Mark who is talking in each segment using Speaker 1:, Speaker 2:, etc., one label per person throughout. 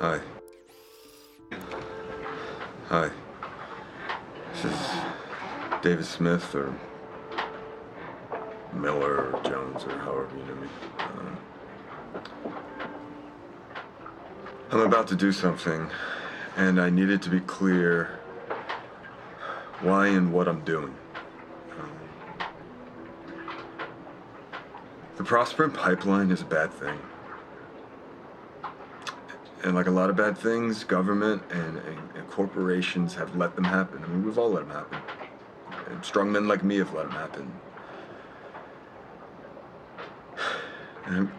Speaker 1: Hi. Hi. This is David Smith or Miller or Jones or however you know me. Um, I'm about to do something, and I needed to be clear why and what I'm doing. Um, the Prosperine Pipeline is a bad thing. And like a lot of bad things, government and, and, and corporations have let them happen. I mean, we've all let them happen. And strong men like me have let them happen. And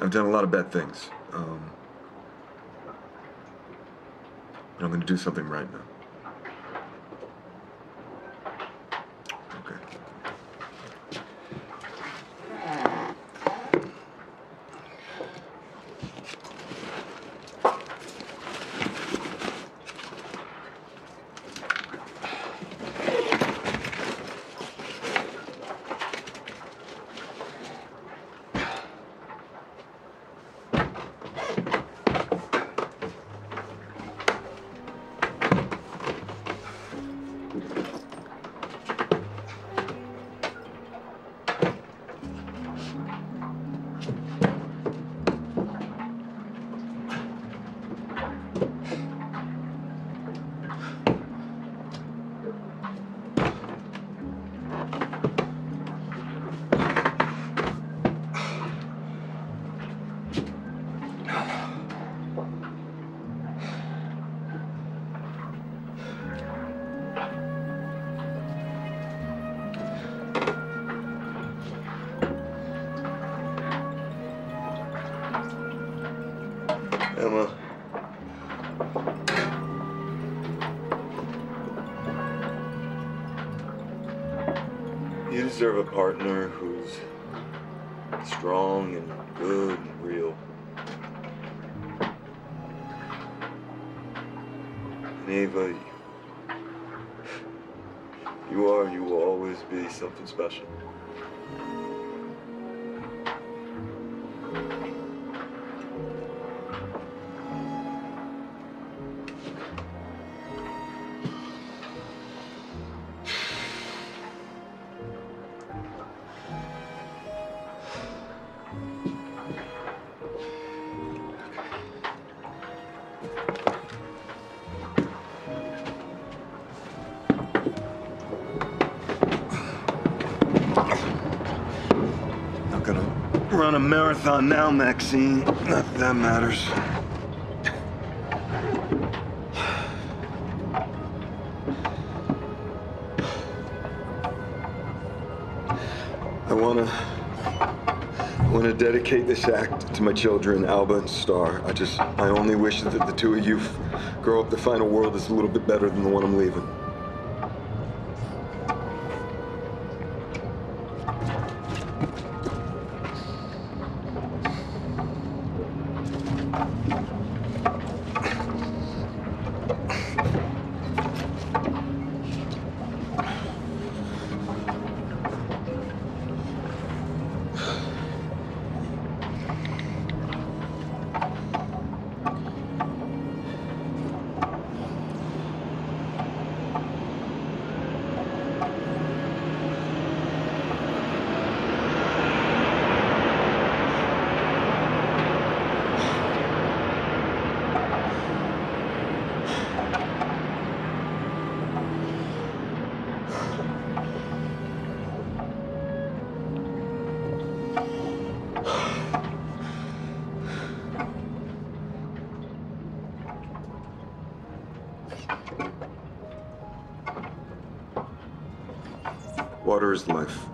Speaker 1: I've done a lot of bad things. Um, I'm going to do something right now. Deserve a partner who's strong and good and real. And Ava, you- you are, you will always be something special. Run a marathon now, Maxine. Not that that matters. I wanna. I wanna dedicate this act to my children, Alba and Star. I just. I only wish that the two of you grow up to find a world that's a little bit better than the one I'm leaving. よろしくお願いします。Water is life.